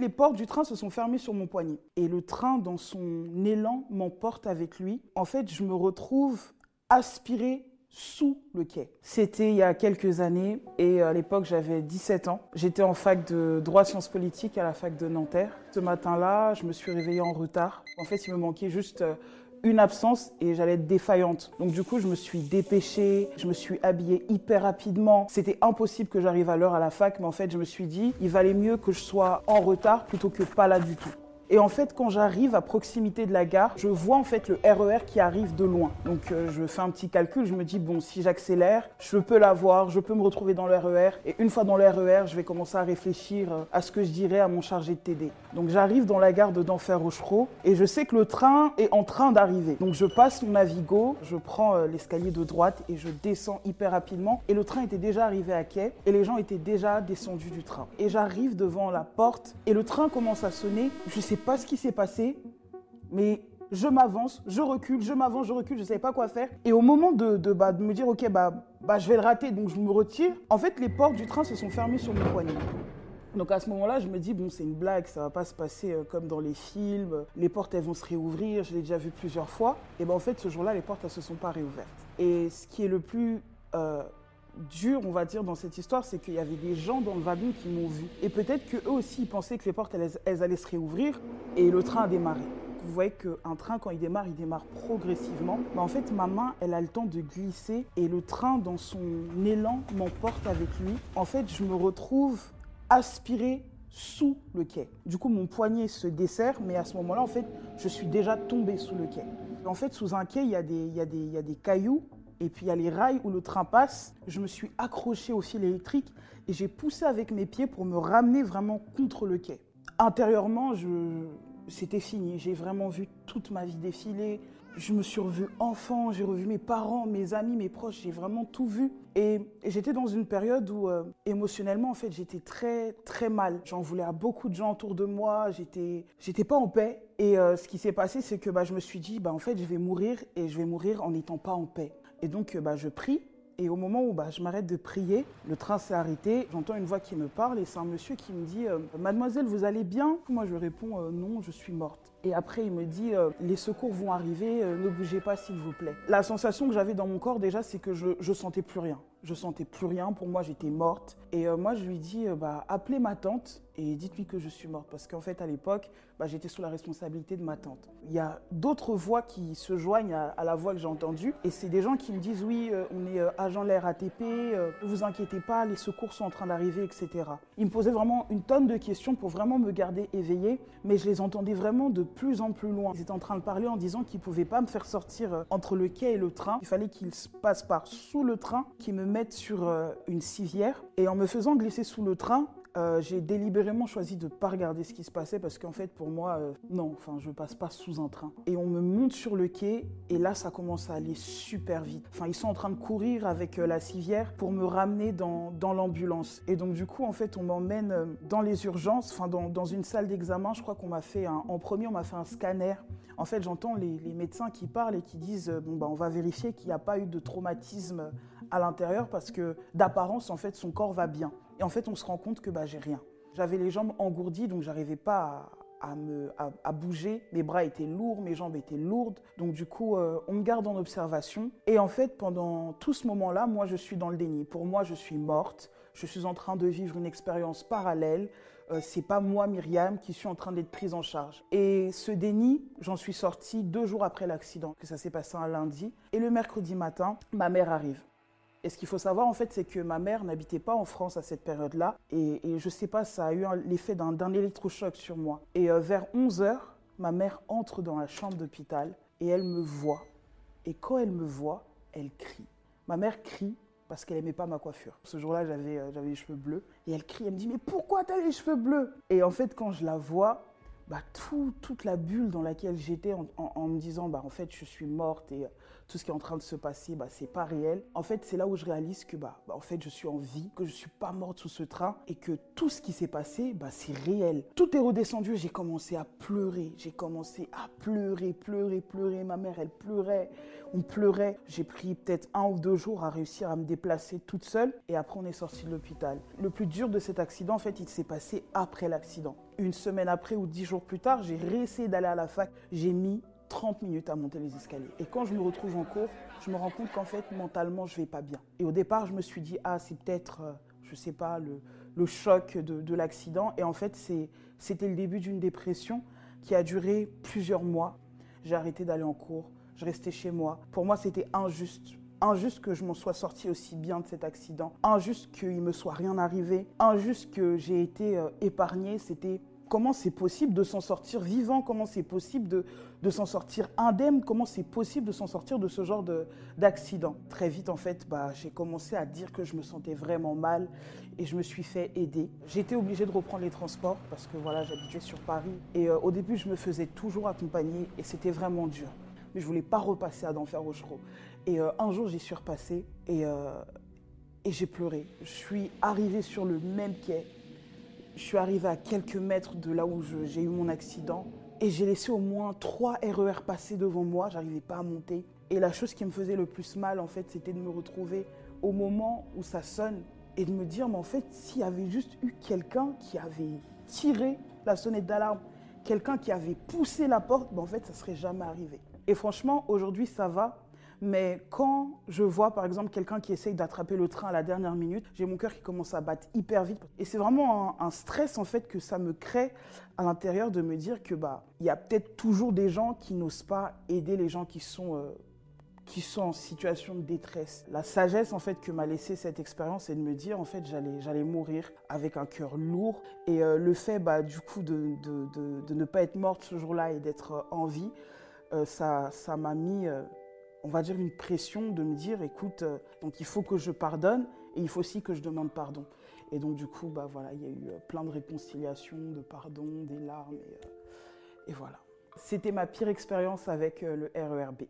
les portes du train se sont fermées sur mon poignet. Et le train, dans son élan, m'emporte avec lui. En fait, je me retrouve aspirée sous le quai. C'était il y a quelques années et à l'époque j'avais 17 ans. J'étais en fac de droit sciences politiques à la fac de Nanterre. Ce matin-là, je me suis réveillée en retard. En fait, il me manquait juste euh, une absence et j'allais être défaillante. Donc du coup, je me suis dépêchée, je me suis habillée hyper rapidement. C'était impossible que j'arrive à l'heure à la fac, mais en fait, je me suis dit, il valait mieux que je sois en retard plutôt que pas là du tout. Et en fait, quand j'arrive à proximité de la gare, je vois en fait le RER qui arrive de loin. Donc euh, je fais un petit calcul, je me dis bon, si j'accélère, je peux l'avoir, je peux me retrouver dans le RER. Et une fois dans le RER, je vais commencer à réfléchir euh, à ce que je dirais à mon chargé de TD. Donc j'arrive dans la gare de denfert rochereau et je sais que le train est en train d'arriver. Donc je passe mon Navigo, je prends euh, l'escalier de droite et je descends hyper rapidement. Et le train était déjà arrivé à quai et les gens étaient déjà descendus du train. Et j'arrive devant la porte et le train commence à sonner. Je sais pas ce qui s'est passé, mais je m'avance, je recule, je m'avance, je recule, je ne savais pas quoi faire. Et au moment de, bah, me dire, ok, bah, bah, je vais le rater, donc je me retire, en fait, les portes du train se sont fermées sur mon poignet. Donc à ce moment-là, je me dis, bon, c'est une blague, ça va pas se passer euh, comme dans les films, les portes, elles vont se réouvrir, je l'ai déjà vu plusieurs fois. Et ben en fait, ce jour-là, les portes, elles se sont pas réouvertes. Et ce qui est le plus euh, dur, on va dire, dans cette histoire, c'est qu'il y avait des gens dans le wagon qui m'ont vu. Et peut-être qu'eux aussi, ils pensaient que les portes, elles, allaient se réouvrir et le train a démarré. Vous voyez qu'un train, quand il démarre, il démarre progressivement. Mais en fait, ma main, elle a le temps de glisser et le train, dans son élan, m'emporte avec lui. En fait, je me retrouve aspiré sous le quai. Du coup, mon poignet se dessert, mais à ce moment-là, en fait, je suis déjà tombé sous le quai. En fait, sous un quai, il y a des, il y a des, il y a des cailloux et puis il y a les rails où le train passe. Je me suis accroché au fil électrique et j'ai poussé avec mes pieds pour me ramener vraiment contre le quai. Intérieurement, c'était fini. J'ai vraiment vu toute ma vie défiler. Je me suis revu enfant, j'ai revu mes parents, mes amis, mes proches, j'ai vraiment tout vu. Et, j'étais dans une période où euh, émotionnellement, en fait, j'étais très, très mal. J'en voulais à beaucoup de gens autour de moi, j'étais, j'étais pas en paix. Et euh, ce qui s'est passé, c'est que bah, je me suis dit, bah, en fait, je vais mourir et je vais mourir en n'étant pas en paix. Et donc, euh, bah, je prie. Et au moment où bah, je m'arrête de prier, le train s'est arrêté. J'entends une voix qui me parle et c'est un monsieur qui me dit euh, Mademoiselle, vous allez bien? Moi, je réponds euh, Non, je suis morte. Et après, il me dit Les secours vont arriver, ne bougez pas, s'il vous plaît. La sensation que j'avais dans mon corps, déjà, c'est que je, je sentais plus rien. Je sentais plus rien. Pour moi, j'étais morte. Et moi, je lui dis bah, Appelez ma tante et dites-lui que je suis morte. Parce qu'en fait, à l'époque, bah, j'étais sous la responsabilité de ma tante. Il y a d'autres voix qui se joignent à, la voix que j'ai entendue. Et c'est des gens qui me disent oui, euh, on est euh, agent de la RATP, euh, ne vous inquiétez pas, les secours sont en train d'arriver, etc. Ils me posaient vraiment une tonne de questions pour vraiment me garder éveillée. Mais je les entendais vraiment de plus en plus loin. Ils étaient en train de parler en disant qu'ils ne pouvaient pas me faire sortir entre le quai et le train. Il fallait qu'ils passent par sous le train, qu'ils me mettent sur une civière. Et en me faisant glisser sous le train, euh, j'ai délibérément choisi de ne pas regarder ce qui se passait parce qu'en fait, pour moi, euh, non, enfin, je passe pas sous un train. Et on me monte sur le quai et là, ça commence à aller super vite. Enfin, ils sont en train de courir avec euh, la civière pour me ramener dans, dans l'ambulance. Et donc, du coup, en fait, on m'emmène dans les urgences, enfin, dans, dans une salle d'examen. Je crois qu'on m'a fait un, en premier, on m'a fait un scanner. En fait, j'entends les, médecins qui parlent et qui disent, bon, bah, on va vérifier qu'il n'y a pas eu de traumatisme à l'intérieur parce que d'apparence, en fait, son corps va bien. Et en fait, on se rend compte que bah, j'ai rien. J'avais les jambes engourdies, donc j'arrivais pas à, me, bouger. Mes bras étaient lourds, mes jambes étaient lourdes. Donc du coup, euh, on me garde en observation. Et en fait, pendant tout ce moment-là, moi, je suis dans le déni. Pour moi, je suis morte. Je suis en train de vivre une expérience parallèle. Euh, c'est pas moi, Myriam, qui suis en train d'être prise en charge. Et ce déni, j'en suis sortie deux jours après l'accident, que ça s'est passé un lundi. Et le mercredi matin, ma mère arrive. Et ce qu'il faut savoir, en fait, c'est que ma mère n'habitait pas en France à cette période-là. Et, je ne sais pas, ça a eu l'effet d'un électrochoc sur moi. Et euh, vers 11 h ma mère entre dans la chambre d'hôpital et elle me voit. Et quand elle me voit, elle crie. Ma mère crie parce qu'elle n'aimait pas ma coiffure. Ce jour-là, j'avais euh, les cheveux bleus. Et elle crie, elle me dit, mais pourquoi tu as les cheveux bleus? Et en fait, quand je la vois, bah, toute la bulle dans laquelle j'étais en, me disant bah, en fait je suis morte et euh, tout ce qui est en train de se passer bah, c'est pas réel. En fait c'est là où je réalise que bah, bah, en fait je suis en vie, que je suis pas morte sous ce train et que tout ce qui s'est passé bah, c'est réel. Tout est redescendu, j'ai commencé à pleurer, j'ai commencé à pleurer, pleurer, pleurer. Ma mère elle pleurait, on pleurait. J'ai pris peut-être un ou deux jours à réussir à me déplacer toute seule et après on est sorti de l'hôpital. Le plus dur de cet accident en fait il s'est passé après l'accident. Une semaine après ou dix jours plus tard, j'ai réessayé d'aller à la fac. J'ai mis 30 minutes à monter les escaliers. Et quand je me retrouve en cours, je me rends compte qu'en fait, mentalement, je vais pas bien. Et au départ, je me suis dit, ah, c'est peut-être, euh, je sais pas, le, choc de, de l'accident. Et en fait, c'était le début d'une dépression qui a duré plusieurs mois. J'ai arrêté d'aller en cours, je restais chez moi. Pour moi, c'était injuste. Injuste que je m'en sois sorti aussi bien de cet accident. Injuste qu'il me soit rien arrivé. Injuste que j'ai été euh, épargné. C'était comment c'est possible de s'en sortir vivant, comment c'est possible de, de s'en sortir indemne, comment c'est possible de s'en sortir de ce genre d'accident. Très vite, en fait, bah, j'ai commencé à dire que je me sentais vraiment mal et je me suis fait aider. J'étais obligée de reprendre les transports parce que voilà, j'habitais sur Paris. Et euh, au début, je me faisais toujours accompagner et c'était vraiment dur. Mais je voulais pas repasser à d'enfer Rochereau. Et euh, un jour, j'y suis repassée et, euh, et j'ai pleuré. Je suis arrivée sur le même quai je suis arrivée à quelques mètres de là où j'ai eu mon accident et j'ai laissé au moins trois RER passer devant moi. J'arrivais pas à monter. Et la chose qui me faisait le plus mal, en fait, c'était de me retrouver au moment où ça sonne et de me dire, mais en fait, s'il y avait juste eu quelqu'un qui avait tiré la sonnette d'alarme, quelqu'un qui avait poussé la porte, ben en fait, ça serait jamais arrivé. Et franchement, aujourd'hui, ça va. Mais quand je vois par exemple quelqu'un qui essaye d'attraper le train à la dernière minute, j'ai mon cœur qui commence à battre hyper vite. Et c'est vraiment un, stress en fait que ça me crée à l'intérieur de me dire que bah il y a peut-être toujours des gens qui n'osent pas aider les gens qui sont euh, qui sont en situation de détresse. La sagesse en fait que m'a laissé cette expérience, c'est de me dire en fait j'allais mourir avec un cœur lourd et euh, le fait bah du coup de, de, de, de, ne pas être morte ce jour-là et d'être en vie, euh, ça ça m'a mis on va dire, une pression de me dire, écoute, euh, donc il faut que je pardonne et il faut aussi que je demande pardon. Et donc du coup, bah voilà, il y a eu euh, plein de réconciliations, de pardon, des larmes et, euh, voilà. C'était ma pire expérience avec le RERB.